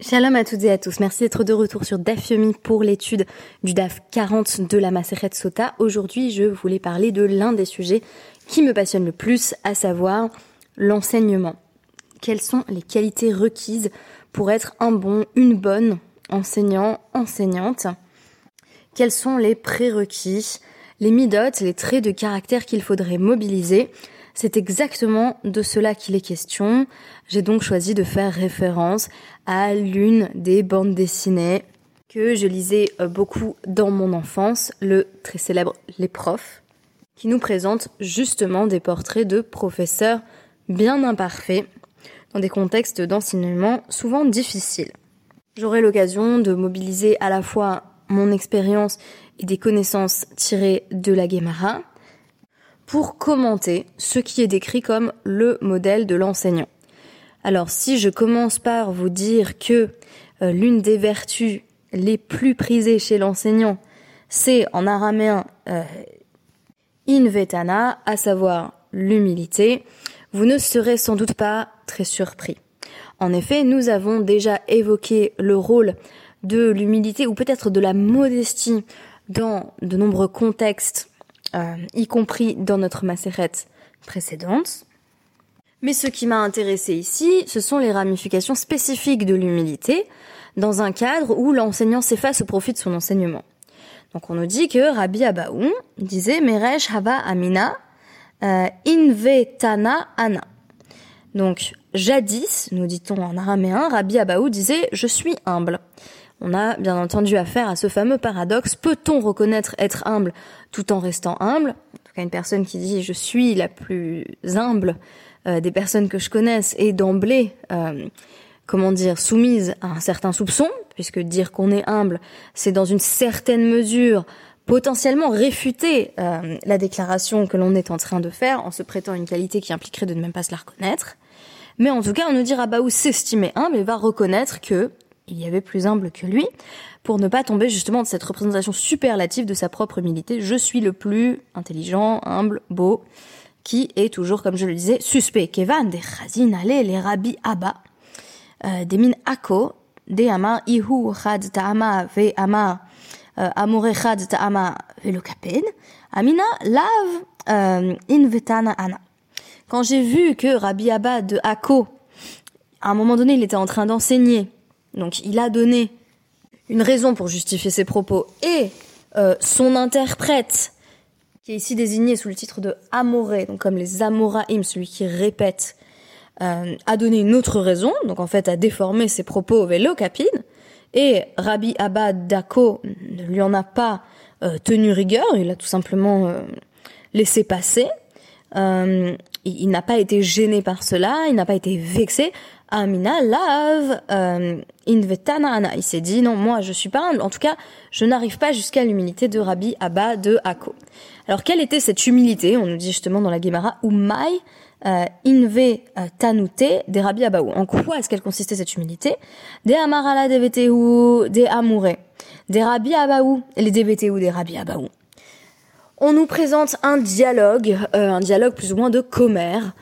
Shalom à toutes et à tous. Merci d'être de retour sur DAF Yomi pour l'étude du DAF 40 de la Maseret Sota. Aujourd'hui, je voulais parler de l'un des sujets qui me passionne le plus, à savoir l'enseignement. Quelles sont les qualités requises pour être un bon, une bonne enseignant, enseignante? Quels sont les prérequis, les midotes, les traits de caractère qu'il faudrait mobiliser? C'est exactement de cela qu'il est question. J'ai donc choisi de faire référence à l'une des bandes dessinées que je lisais euh, beaucoup dans mon enfance, le très célèbre Les Profs, qui nous présente justement des portraits de professeurs bien imparfaits dans des contextes d'enseignement souvent difficiles. J'aurai l'occasion de mobiliser à la fois mon expérience et des connaissances tirées de la Guémara, pour commenter ce qui est décrit comme le modèle de l'enseignant. Alors si je commence par vous dire que euh, l'une des vertus les plus prisées chez l'enseignant, c'est en araméen euh, invetana, à savoir l'humilité, vous ne serez sans doute pas très surpris. En effet, nous avons déjà évoqué le rôle de l'humilité ou peut-être de la modestie dans de nombreux contextes euh, y compris dans notre macérette précédente. Mais ce qui m'a intéressé ici, ce sont les ramifications spécifiques de l'humilité dans un cadre où l'enseignant s'efface au profit de son enseignement. Donc on nous dit que Rabbi Abaou disait Meresh Hava Amina euh, Invetana Ana. Donc jadis, nous dit-on en araméen, Rabbi Abaou disait Je suis humble on a bien entendu affaire à ce fameux paradoxe. Peut-on reconnaître être humble tout en restant humble? En tout cas, une personne qui dit je suis la plus humble euh, des personnes que je connaisse et d'emblée, euh, comment dire, soumise à un certain soupçon, puisque dire qu'on est humble, c'est dans une certaine mesure potentiellement réfuter euh, la déclaration que l'on est en train de faire en se prêtant une qualité qui impliquerait de ne même pas se la reconnaître. Mais en tout cas, on nous dira bah où s'estimer humble et va reconnaître que il y avait plus humble que lui, pour ne pas tomber justement de cette représentation superlative de sa propre humilité. Je suis le plus intelligent, humble, beau, qui est toujours, comme je le disais, suspect. Kevan, des chazin ale, les abba, euh, des min ako, des ihu chad ta'ama ve ama euh, amore ta'ama ve amina lav euh, invetana ana. Quand j'ai vu que Rabbi Abba de Ako, à un moment donné, il était en train d'enseigner donc il a donné une raison pour justifier ses propos et euh, son interprète, qui est ici désigné sous le titre de Amoré, donc comme les Amoraïm, celui qui répète, euh, a donné une autre raison, donc en fait a déformé ses propos au vélo capine, et Rabbi Abba Dako ne lui en a pas euh, tenu rigueur, il a tout simplement laissé passer. Il, il n'a pas été gêné par cela, il n'a pas été vexé. Amina lave euh, invetana Il s'est dit non, moi je suis pas humble. En tout cas, je n'arrive pas jusqu'à l'humilité de Rabbi Abba de Ako. Alors quelle était cette humilité On nous dit justement dans la Gemara Umay euh, inve euh, tanute des Rabbi Abaou. En quoi est-ce qu'elle consistait cette humilité? Des amarala des veteu des amouré, des Rabbi Abaou, les ou des Rabbi Abaou. On nous présente un dialogue, euh, un dialogue plus ou moins de commère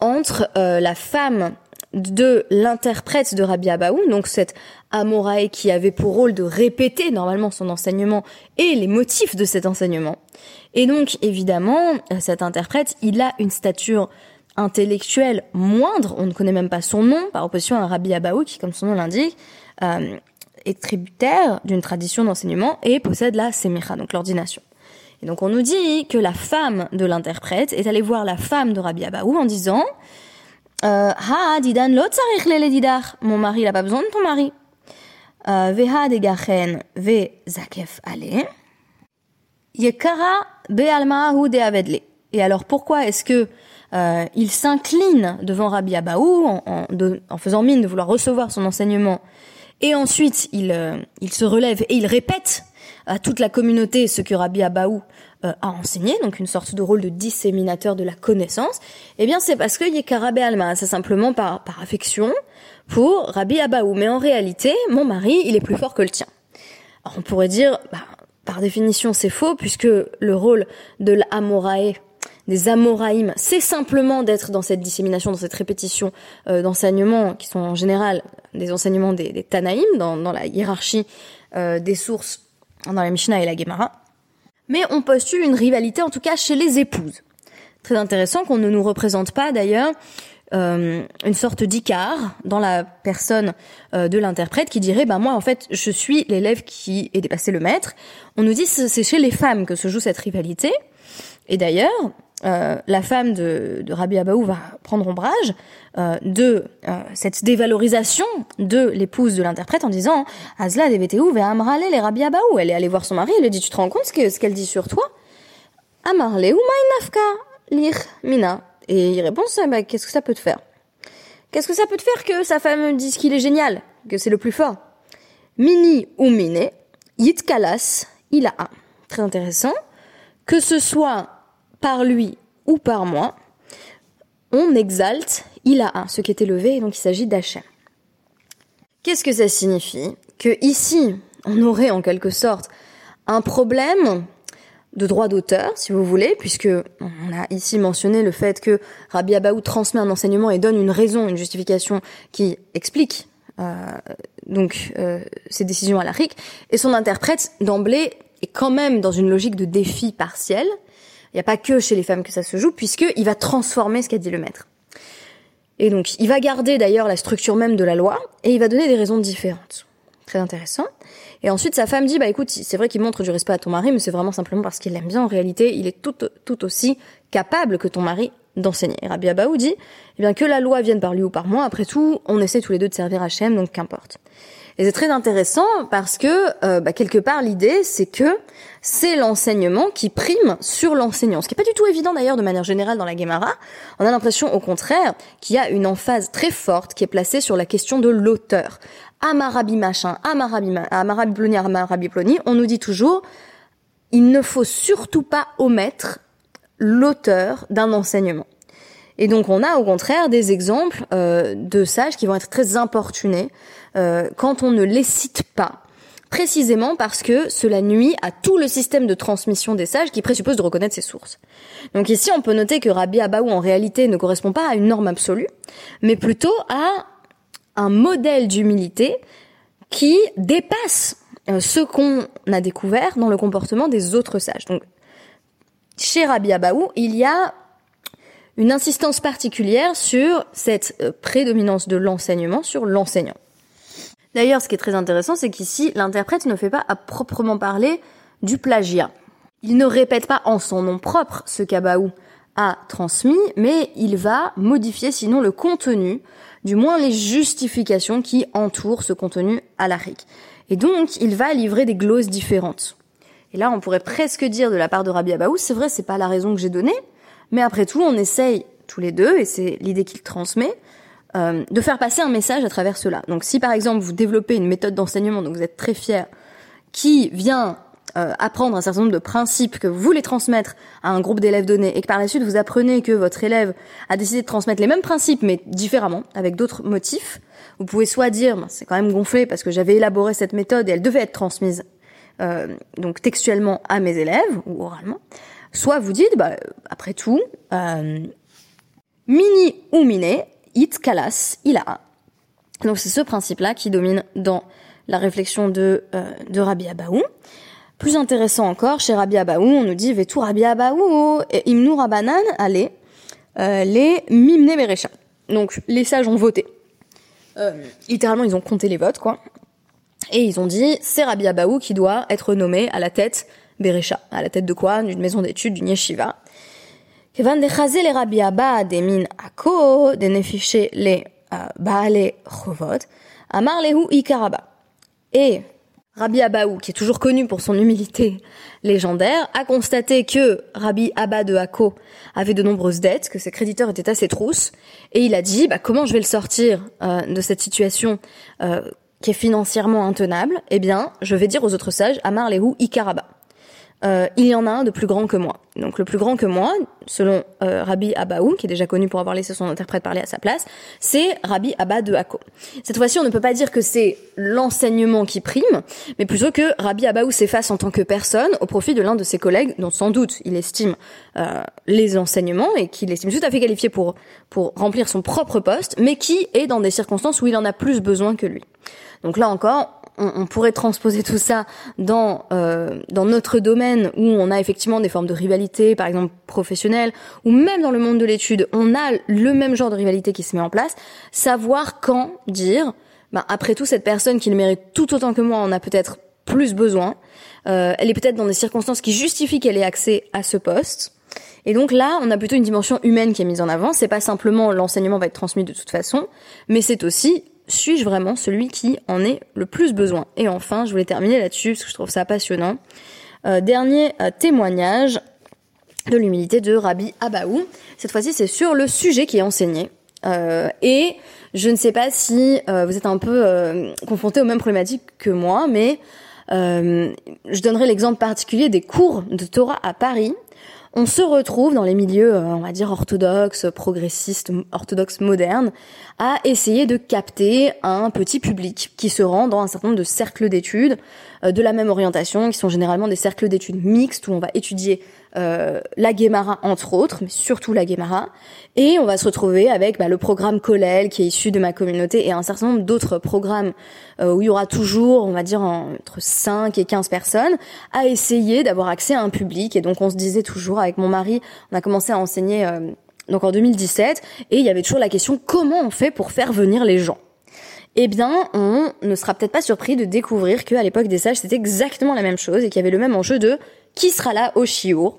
entre la femme de l'interprète de Rabbi Abaou, donc cette Amorae qui avait pour rôle de répéter normalement son enseignement et les motifs de cet enseignement. Et donc évidemment, cet interprète, il a une stature intellectuelle moindre, on ne connaît même pas son nom, par opposition à Rabbi Abaou qui, comme son nom l'indique, euh, est tributaire d'une tradition d'enseignement et possède la semicha, donc l'ordination. Et donc on nous dit que la femme de l'interprète est allée voir la femme de Rabbi Abaou en disant euh, ha didan lo tzarich Mon mari, il a pas besoin de ton mari. Euh, veha degachen ve zakef ale. Yekara be'alma'ahu de avedle. Et alors pourquoi est-ce que euh, il s'incline devant Rabbi Abaou en, en, en, faisant mine de vouloir recevoir son enseignement et ensuite il, euh, il se relève et il répète à toute la communauté ce que Rabbi Abaou euh, a enseigné, donc une sorte de rôle de disséminateur de la connaissance, eh bien c'est parce que Yekarabé Alma, c'est simplement par, par affection pour Rabbi Abaou. Mais en réalité, mon mari, il est plus fort que le tien. Alors on pourrait dire, bah, par définition c'est faux, puisque le rôle de l'Amorae, des Amoraïm, c'est simplement d'être dans cette dissémination, dans cette répétition euh, d'enseignements qui sont en général des enseignements des, des Tanaïm dans, dans la hiérarchie euh, des sources dans la Mishnah et la Gemara. Mais on postule une rivalité, en tout cas chez les épouses. Très intéressant qu'on ne nous représente pas d'ailleurs euh, une sorte d'icard dans la personne euh, de l'interprète qui dirait bah moi en fait je suis l'élève qui est dépassé le maître. On nous dit c'est chez les femmes que se joue cette rivalité. Et d'ailleurs, euh, la femme de, de Rabbi Abaou va prendre ombrage euh, de euh, cette dévalorisation de l'épouse de l'interprète en disant Azla deveteu ve amrale les Rabbi. Elle est allée voir son mari, elle lui dit tu te rends compte ce qu'elle dit sur toi Amarle ou nafka lir mina. Et il répond bah, qu'est-ce que ça peut te faire Qu'est-ce que ça peut te faire que sa femme dise qu'il est génial, que c'est le plus fort? Mini ou mine, yitkalas, il a. Très intéressant. Que ce soit par lui ou par moi, on exalte il a un, ce qui est élevé, et donc il s'agit d'Hachem. Qu'est-ce que ça signifie Que ici, on aurait en quelque sorte un problème de droit d'auteur, si vous voulez, puisque on a ici mentionné le fait que Rabbi Abaou transmet un enseignement et donne une raison, une justification qui explique euh, donc euh, ses décisions à et son interprète d'emblée est quand même dans une logique de défi partiel. Il n'y a pas que chez les femmes que ça se joue, puisqu'il va transformer ce qu'a dit le maître. Et donc, il va garder d'ailleurs la structure même de la loi, et il va donner des raisons différentes. Très intéressant. Et ensuite, sa femme dit, bah écoute, c'est vrai qu'il montre du respect à ton mari, mais c'est vraiment simplement parce qu'il l'aime bien. En réalité, il est tout, aussi capable que ton mari d'enseigner. Rabbi Abaou dit, eh bien, que la loi vienne par lui ou par moi, après tout, on essaie tous les deux de servir Hachem, donc qu'importe. Et c'est très intéressant parce que, euh, bah, quelque part, l'idée, c'est que c'est l'enseignement qui prime sur l'enseignant. Ce qui n'est pas du tout évident d'ailleurs de manière générale dans la Gemara. On a l'impression, au contraire, qu'il y a une emphase très forte qui est placée sur la question de l'auteur. Amarabi machin, Amarabi, Amarabi ploni, Amarabi ploni, on nous dit toujours, il ne faut surtout pas omettre l'auteur d'un enseignement. Et donc on a au contraire des exemples euh, de sages qui vont être très importunés euh, quand on ne les cite pas, précisément parce que cela nuit à tout le système de transmission des sages qui présuppose de reconnaître ses sources. Donc ici on peut noter que Rabbi Abaou en réalité ne correspond pas à une norme absolue, mais plutôt à un modèle d'humilité qui dépasse euh, ce qu'on a découvert dans le comportement des autres sages. Donc, chez Rabbi Abaou, il y a une insistance particulière sur cette euh, prédominance de l'enseignement sur l'enseignant. D'ailleurs, ce qui est très intéressant, c'est qu'ici, l'interprète ne fait pas à proprement parler du plagiat. Il ne répète pas en son nom propre ce qu'Abaou a transmis, mais il va modifier sinon le contenu, du moins les justifications qui entourent ce contenu à la RIC. Et donc, il va livrer des glosses différentes. Et là, on pourrait presque dire de la part de Rabbi Abaou, c'est vrai, c'est pas la raison que j'ai donnée, mais après tout, on essaye tous les deux, et c'est l'idée qu'il transmet, euh, de faire passer un message à travers cela. Donc si par exemple vous développez une méthode d'enseignement dont vous êtes très fier, qui vient euh, apprendre un certain nombre de principes que vous voulez transmettre à un groupe d'élèves donné et que par la suite vous apprenez que votre élève a décidé de transmettre les mêmes principes mais différemment, avec d'autres motifs, vous pouvez soit dire ben, c'est quand même gonflé parce que j'avais élaboré cette méthode et elle devait être transmise euh, donc textuellement à mes élèves ou oralement, Soit vous dites, bah, après tout, euh, mini ou miné, it kalas, il a. Donc c'est ce principe-là qui domine dans la réflexion de, euh, de Rabbi Abaou. Plus intéressant encore, chez Rabbi Abaou, on nous dit Vetou Rabbi Abaou Imnu Rabanan, allez, euh, les Mimne Berecha. Donc les sages ont voté. Euh, littéralement, ils ont compté les votes, quoi. Et ils ont dit c'est Rabbi Abaou qui doit être nommé à la tête Berecha, à la tête de quoi D'une maison d'études, d'une yeshiva. Abba des min ako, de nefiché les euh, baale chovot, amar lehu ikaraba. Et Rabbi Abaou, qui est toujours connu pour son humilité légendaire, a constaté que Rabbi Abba de Hako avait de nombreuses dettes, que ses créditeurs étaient assez trousses, et il a dit bah, comment je vais le sortir euh, de cette situation euh, qui est financièrement intenable? Eh bien, je vais dire aux autres sages Amar Lehu Ikaraba. Euh, il y en a un de plus grand que moi. Donc le plus grand que moi, selon euh, Rabbi Abaou, qui est déjà connu pour avoir laissé son interprète parler à sa place, c'est Rabbi Abba de Hako. Cette fois-ci, on ne peut pas dire que c'est l'enseignement qui prime, mais plutôt que Rabbi Abaou s'efface en tant que personne au profit de l'un de ses collègues, dont sans doute il estime euh, les enseignements et qu'il estime tout à fait qualifié pour pour remplir son propre poste, mais qui est dans des circonstances où il en a plus besoin que lui. Donc là encore, on, pourrait transposer tout ça dans euh, dans notre domaine où on a effectivement des formes de rivalité, par exemple professionnelle, ou même dans le monde de l'étude, on a le même genre de rivalité qui se met en place. Savoir quand dire, ben, après tout, cette personne qui le mérite tout autant que moi en a peut-être plus besoin. Euh, elle est peut-être dans des circonstances qui justifient qu'elle ait accès à ce poste. Et donc là, on a plutôt une dimension humaine qui est mise en avant. C'est pas simplement l'enseignement va être transmis de toute façon, mais c'est aussi suis-je vraiment celui qui en est le plus besoin? Et enfin, je voulais terminer là-dessus parce que je trouve ça passionnant. Euh, dernier euh, témoignage de l'humilité de Rabbi Abaou. Cette fois-ci, c'est sur le sujet qui est enseigné. Euh, et je ne sais pas si vous êtes un peu confronté aux mêmes problématiques que moi, mais je donnerai l'exemple particulier des cours de Torah à Paris on se retrouve dans les milieux, euh, on va dire, orthodoxes, progressistes, orthodoxes modernes, à essayer de capter un petit public qui se rend dans un certain nombre de cercles d'études euh, de la même orientation, qui sont généralement des cercles d'études mixtes où on va étudier euh, la Guémara entre autres, mais surtout la Guémara, et on va se retrouver avec bah, le programme Colel qui est issu de ma communauté et un certain nombre d'autres programmes euh, où il y aura toujours, on va dire, entre 5 et 15 personnes à essayer d'avoir accès à un public. Et donc on se disait toujours avec mon mari, on a commencé à enseigner donc en 2017, et il y avait toujours la question comment on fait pour faire venir les gens? Eh bien, on ne sera peut-être pas surpris de découvrir qu'à l'époque des sages, c'était exactement la même chose et qu'il y avait le même enjeu de qui sera là au chiour.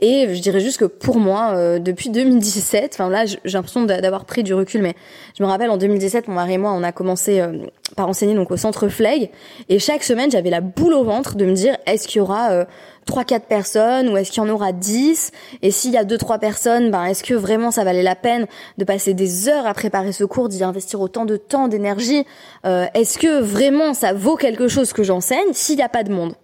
Et je dirais juste que pour moi, euh, depuis 2017, enfin là, j'ai l'impression d'avoir pris du recul, mais je me rappelle en 2017, mon mari et moi, on a commencé euh, par enseigner donc au centre Fleg, et chaque semaine, j'avais la boule au ventre de me dire, est-ce qu'il y aura euh, trois quatre personnes ou est-ce qu'il y en aura 10 et s'il y a deux trois personnes ben est-ce que vraiment ça valait la peine de passer des heures à préparer ce cours d'y investir autant de temps d'énergie? Euh, est-ce que vraiment ça vaut quelque chose que j'enseigne? S'il n'y a pas de monde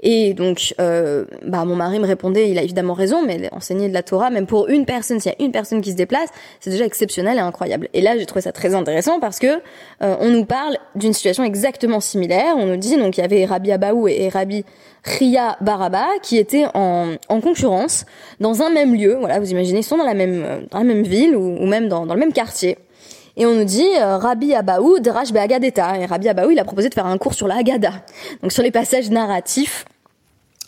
et donc, euh, bah, mon mari me répondait, il a évidemment raison, mais enseigner de la Torah, même pour une personne, s'il y a une personne qui se déplace, c'est déjà exceptionnel et incroyable. Et là, j'ai trouvé ça très intéressant parce que euh, on nous parle d'une situation exactement similaire. On nous dit, donc il y avait Rabbi Abaou et, Rabbi Ria Baraba qui étaient en, en, concurrence dans un même lieu. Voilà, vous imaginez, ils sont dans la même, dans la même ville ou, ou même dans, dans le même quartier. Et on nous dit euh, Rabbi Abaou Drash Be'agadeta. Et Rabbi Abaou, il a proposé de faire un cours sur la Haggadah, donc sur les passages narratifs.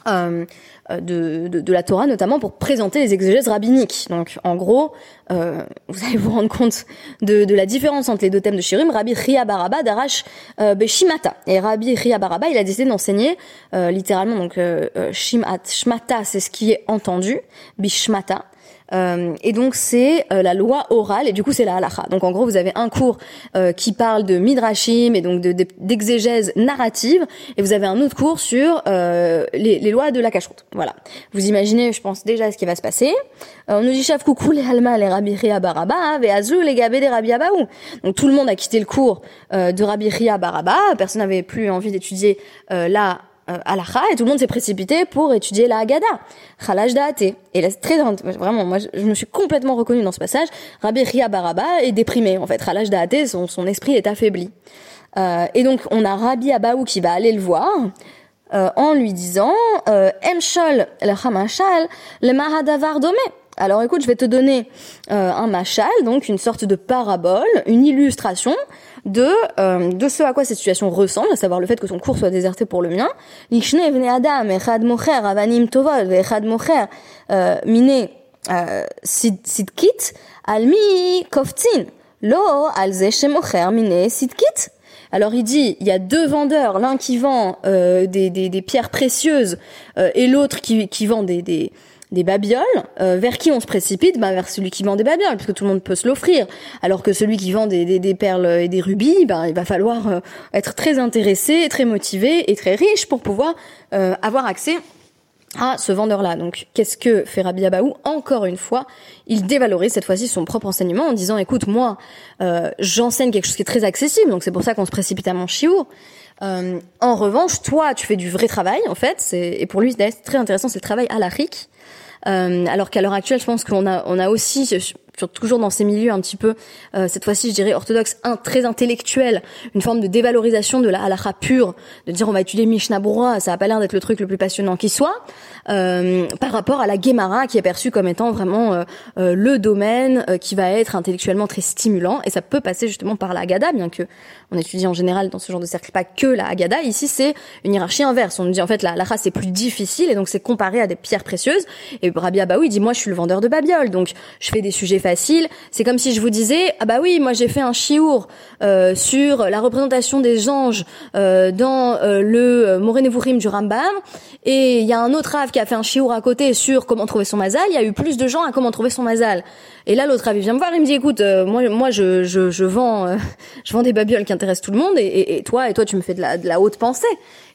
Euh, de, de, de, la Torah, notamment pour présenter les exégèses rabbiniques. Donc, en gros, euh, vous allez vous rendre compte de, de, la différence entre les deux thèmes de Shirim. Rabbi Ria Baraba d'Arash euh, Beshimata. Et Rabbi Ria Baraba, il a décidé d'enseigner euh, littéralement, donc euh, euh Shimat, Shmata, c'est ce qui est entendu, Bishmata. Euh, et donc c'est euh, la loi orale et du coup c'est la halacha. Donc en gros vous avez un cours euh, qui parle de midrashim et donc d'exégèse narrative et vous avez un autre cours sur les, les, lois de la cacheroute. Voilà. Vous imaginez, je pense déjà ce qui va se passer. on nous dit chef coucou les halma les rabbi baraba hein, ve'azou les gabé des rabbi abaou. Donc tout le monde a quitté le cours de rabbi baraba. Personne n'avait plus envie d'étudier la euh, et tout le monde s'est précipité pour étudier la Haggadah, Khalash Da'ate. Et là, c'est très vraiment, moi, je, me suis complètement reconnue dans ce passage. Rabbi Ria Baraba est déprimé, en fait. Khalash Da'ate, son, son esprit est affaibli. Euh, et donc, on a Rabbi Abaou qui va aller le voir, euh, en lui disant, euh, Emshol le Hamashal, le Mahadavar Domé. Alors écoute, je vais te donner euh, un machal, donc une sorte de parabole, une illustration de euh, de ce à quoi cette situation ressemble, à savoir le fait que son cours soit déserté pour le mien. adam avanim tovol euh, mine sidkit almi koftin lo mine sidkit. Alors il dit, il y a deux vendeurs, l'un qui vend des, des, des, pierres précieuses et l'autre qui, qui vend des, des, des babioles, euh, vers qui on se précipite bah, Vers celui qui vend des babioles, puisque tout le monde peut se l'offrir. Alors que celui qui vend des, des, perles et des rubis, bah, il va falloir euh, être très intéressé, très motivé et très riche pour pouvoir euh, avoir accès à ce vendeur-là. Donc, qu'est-ce que fait Rabbi Abaou Encore une fois, il dévalorise cette fois-ci son propre enseignement en disant, écoute, moi, euh, j'enseigne quelque chose qui est très accessible, donc c'est pour ça qu'on se précipite à mon chiour. Euh, en revanche, toi, tu fais du vrai travail, en fait, et pour lui, c'est très intéressant, c'est le travail à la RIC. Euh, alors qu'à l'heure actuelle, je pense qu'on a, on a aussi toujours dans ces milieux un petit peu, euh, cette fois-ci je dirais orthodoxe, un, très intellectuel, une forme de dévalorisation de la halakha pure, de dire on va étudier Mishnah Brura, ça a pas l'air d'être le truc le plus passionnant qui soit, euh, par rapport à la Gemara qui est perçue comme étant vraiment euh, euh le domaine euh, qui va être intellectuellement très stimulant, et ça peut passer justement par la Haggadah, bien que on étudie en général dans ce genre de cercle pas que la Haggadah, ici c'est une hiérarchie inverse, on nous dit en fait la halakha c'est plus difficile, et donc c'est comparé à des pierres précieuses, et Rabbi Abaoui dit moi je suis le vendeur de babiole, donc je fais des sujets facile. C'est comme si je vous disais, ah bah oui, moi j'ai fait un chiour euh, sur la représentation des anges euh, dans euh, le Morénévourim du Rambam, et il y a un autre ave qui a fait un chiour à côté sur comment trouver son mazal. Il y a eu plus de gens à comment trouver son mazal. Et là, l'autre il vient me voir, il me dit, écoute, moi, moi, je, je, je vends, je vends des babioles qui intéressent tout le monde, et, et, toi, et toi, tu me fais de la, de la haute pensée.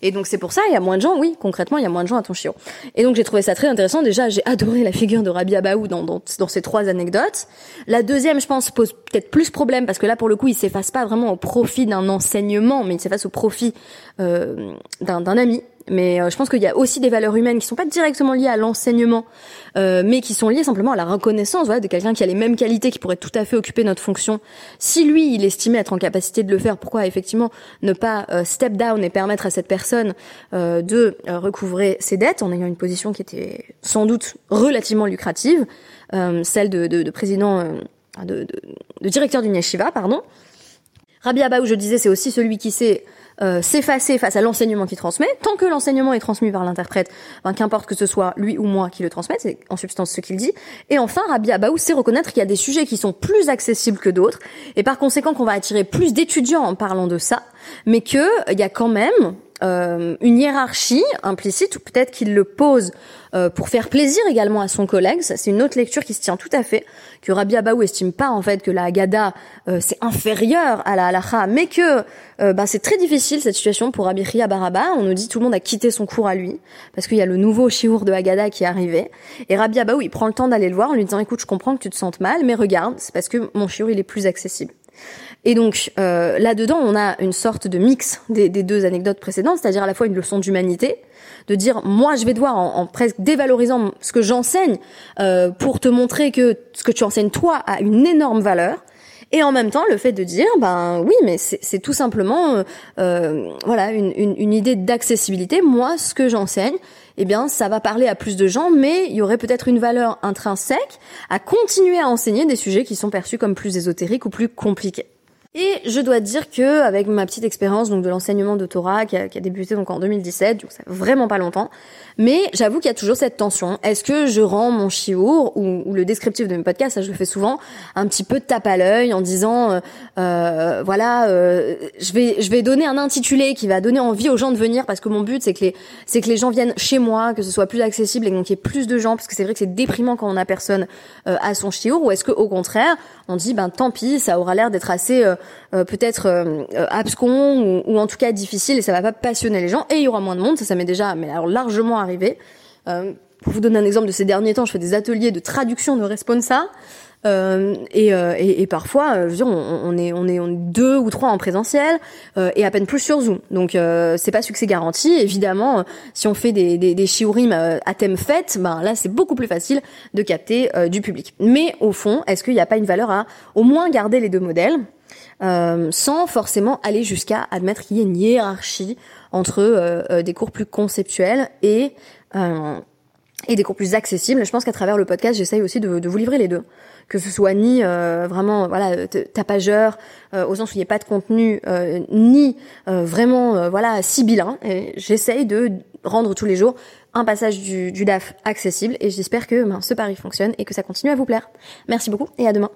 Et donc c'est pour ça, il y a moins de gens, oui, concrètement, il y a moins de gens à ton chiot. Et donc j'ai trouvé ça très intéressant. Déjà, j'ai adoré la figure de Rabbi Abaou dans, dans, dans, ces trois anecdotes. La deuxième, je pense, pose peut-être plus problème parce que là, pour le coup, il s'efface pas vraiment au profit d'un enseignement, mais il s'efface au profit euh, d'un ami mais euh, je pense qu'il y a aussi des valeurs humaines qui sont pas directement liées à l'enseignement, euh, mais qui sont liées simplement à la reconnaissance voilà, de quelqu'un qui a les mêmes qualités, qui pourrait tout à fait occuper notre fonction. Si lui, il estimait être en capacité de le faire, pourquoi effectivement ne pas euh, step down et permettre à cette personne euh, de recouvrer ses dettes en ayant une position qui était sans doute relativement lucrative, celle de, de, de président, de, de, directeur d'une yeshiva, pardon. Rabbi Abba, où je disais, c'est aussi celui qui sait euh, s'effacer face à l'enseignement qu'il transmet. Tant que l'enseignement est transmis par l'interprète, ben, qu'importe que ce soit lui ou moi qui le transmette, c'est en substance ce qu'il dit. Et enfin, Rabbi Abaou sait reconnaître qu'il y a des sujets qui sont plus accessibles que d'autres, et par conséquent qu'on va attirer plus d'étudiants en parlant de ça, mais qu'il y a quand même euh, une hiérarchie implicite, ou peut-être qu'il le pose euh, pour faire plaisir également à son collègue. c'est une autre lecture qui se tient tout à fait, que Rabbi Abaou estime pas en fait que la Haggadah euh, c'est inférieur à la halacha, mais que bah, c'est très difficile cette situation pour Rabbi Ria Baraba. On nous dit tout le monde a quitté son cours à lui parce qu'il y a le nouveau shiur de Haggadah qui est arrivé. Et Rabbi Abaou il prend le temps d'aller le voir en lui disant écoute je comprends que tu te sentes mal, mais regarde c'est parce que mon shiur il est plus accessible. Et donc euh, là-dedans, on a une sorte de mix des, deux anecdotes précédentes, c'est-à-dire à la fois une leçon d'humanité, de dire moi je vais devoir en, presque dévalorisant ce que j'enseigne euh, pour te montrer que ce que tu enseignes toi a une énorme valeur. Et en même temps, le fait de dire, ben oui, mais c'est tout simplement, euh, euh, voilà, une, une, une idée d'accessibilité. Moi, ce que j'enseigne, eh bien, ça va parler à plus de gens, mais il y aurait peut-être une valeur intrinsèque à continuer à enseigner des sujets qui sont perçus comme plus ésotériques ou plus compliqués. Et je dois dire que avec ma petite expérience donc de l'enseignement de Torah qui a, qui a, débuté donc en 2017, donc ça fait vraiment pas longtemps, mais j'avoue qu'il y a toujours cette tension. Est-ce que je rends mon chiour ou, ou, le descriptif de mes podcasts, ça je le fais souvent, un petit peu de tape à l'œil en disant euh, euh, voilà, euh, je vais je vais donner un intitulé qui va donner envie aux gens de venir parce que mon but c'est que les c'est que les gens viennent chez moi, que ce soit plus accessible et donc qu'il y ait plus de gens parce que c'est vrai que c'est déprimant quand on a personne euh, à son chiour ou est-ce que au contraire on dit ben tant pis, ça aura l'air d'être assez euh, peut-être euh, abscon ou, ou, en tout cas difficile et ça va pas passionner les gens et il y aura moins de monde, ça ça m'est déjà mais alors largement arrivé. pour vous donner un exemple de ces derniers temps, je fais des ateliers de traduction de responsa. Euh, et, euh, et, et, parfois, je veux dire, on, est, on, est, on est deux ou trois en présentiel euh, et à peine plus sur Zoom. Donc c'est pas succès garanti. Évidemment, si on fait des, des, des shiurim à thème fête, ben là c'est beaucoup plus facile de capter du public. Mais au fond, est-ce qu'il n'y a pas une valeur à au moins garder les deux modèles sans forcément aller jusqu'à admettre qu'il y ait une hiérarchie entre des cours plus conceptuels et et des cours plus accessibles. Je pense qu'à travers le podcast, j'essaye aussi de, vous livrer les deux. Que ce soit ni euh, vraiment voilà tapageur euh, au sens où il n'y a pas de contenu euh, ni vraiment voilà sibyllin j'essaye de rendre tous les jours un passage du, du DAF accessible. Et j'espère que ben, ce pari fonctionne et que ça continue à vous plaire. Merci beaucoup et à demain